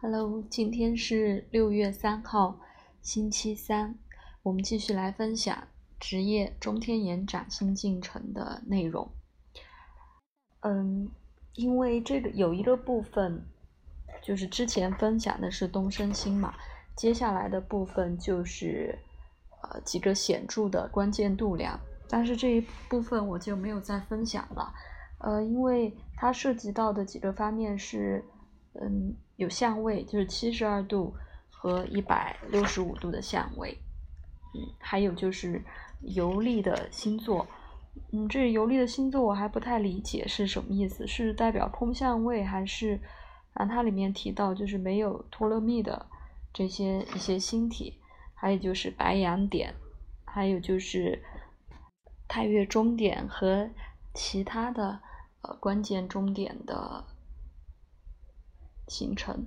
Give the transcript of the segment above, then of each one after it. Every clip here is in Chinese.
Hello，今天是六月三号，星期三。我们继续来分享职业中天延展新进程的内容。嗯，因为这个有一个部分，就是之前分享的是东升星嘛，接下来的部分就是呃几个显著的关键度量，但是这一部分我就没有再分享了。呃，因为它涉及到的几个方面是，嗯。有相位，就是七十二度和一百六十五度的相位，嗯，还有就是游历的星座，嗯，这游历的星座我还不太理解是什么意思，是代表空相位还是啊？它里面提到就是没有托勒密的这些一些星体，还有就是白羊点，还有就是太月中点和其他的呃关键终点的。形成，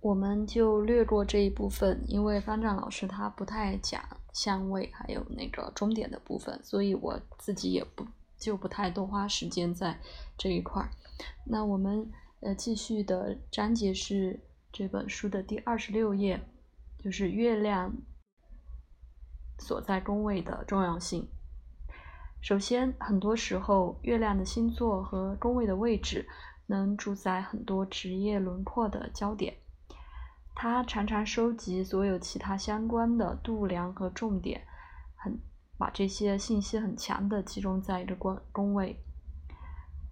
我们就略过这一部分，因为方丈老师他不太讲相位，还有那个终点的部分，所以我自己也不就不太多花时间在这一块儿。那我们呃继续的章节是这本书的第二十六页，就是月亮所在宫位的重要性。首先，很多时候月亮的星座和宫位的位置。能主宰很多职业轮廓的焦点，它常常收集所有其他相关的度量和重点，很把这些信息很强的集中在一个宫宫位。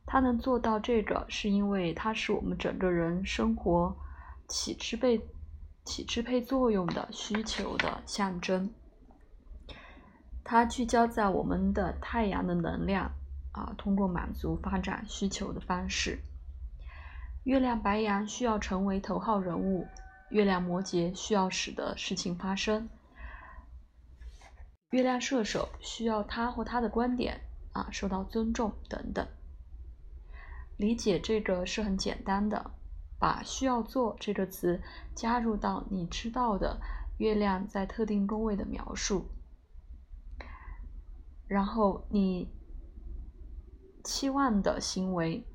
它能做到这个，是因为它是我们整个人生活起支配起支配作用的需求的象征。它聚焦在我们的太阳的能量啊，通过满足发展需求的方式。月亮白羊需要成为头号人物，月亮摩羯需要使得事情发生，月亮射手需要他或他的观点啊受到尊重等等。理解这个是很简单的，把“需要做”这个词加入到你知道的月亮在特定宫位的描述，然后你期望的行为，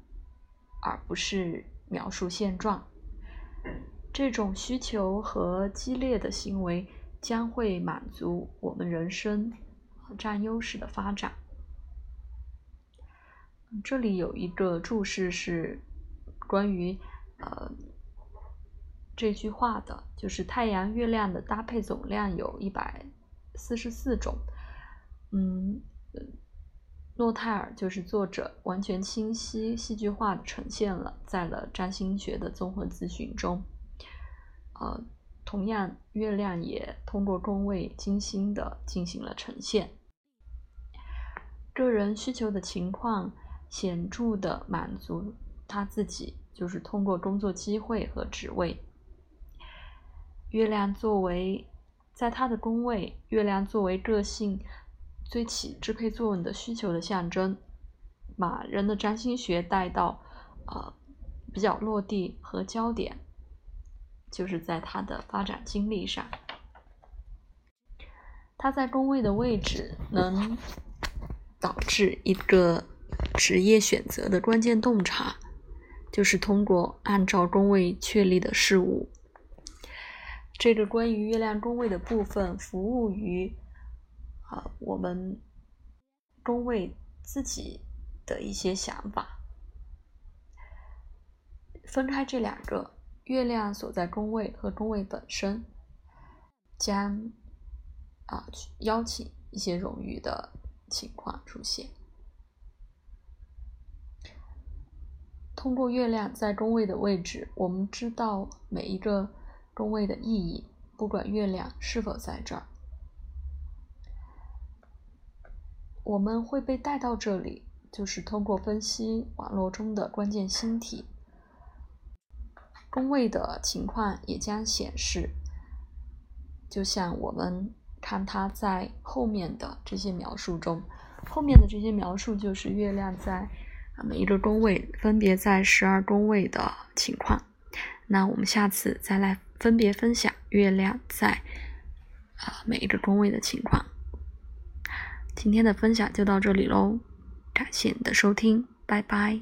而不是。描述现状，这种需求和激烈的行为将会满足我们人生占优势的发展。这里有一个注释是关于呃这句话的，就是太阳月亮的搭配总量有一百四十四种，嗯。诺泰尔就是作者，完全清晰、戏剧化的呈现了在了占星学的综合咨询中。呃，同样，月亮也通过宫位精心的进行了呈现。个人需求的情况显著的满足他自己，就是通过工作机会和职位。月亮作为在他的宫位，月亮作为个性。最起支配作用的需求的象征，把人的占星学带到呃比较落地和焦点，就是在他的发展经历上。他在宫位的位置能导致一个职业选择的关键洞察，就是通过按照宫位确立的事物。这个关于月亮宫位的部分，服务于。啊，我们宫位自己的一些想法，分开这两个月亮所在宫位和宫位本身，将啊去邀请一些荣誉的情况出现。通过月亮在宫位的位置，我们知道每一个宫位的意义，不管月亮是否在这儿。我们会被带到这里，就是通过分析网络中的关键星体宫位的情况，也将显示。就像我们看它在后面的这些描述中，后面的这些描述就是月亮在每一个宫位分别在十二宫位的情况。那我们下次再来分别分享月亮在啊每一个宫位的情况。今天的分享就到这里喽，感谢你的收听，拜拜。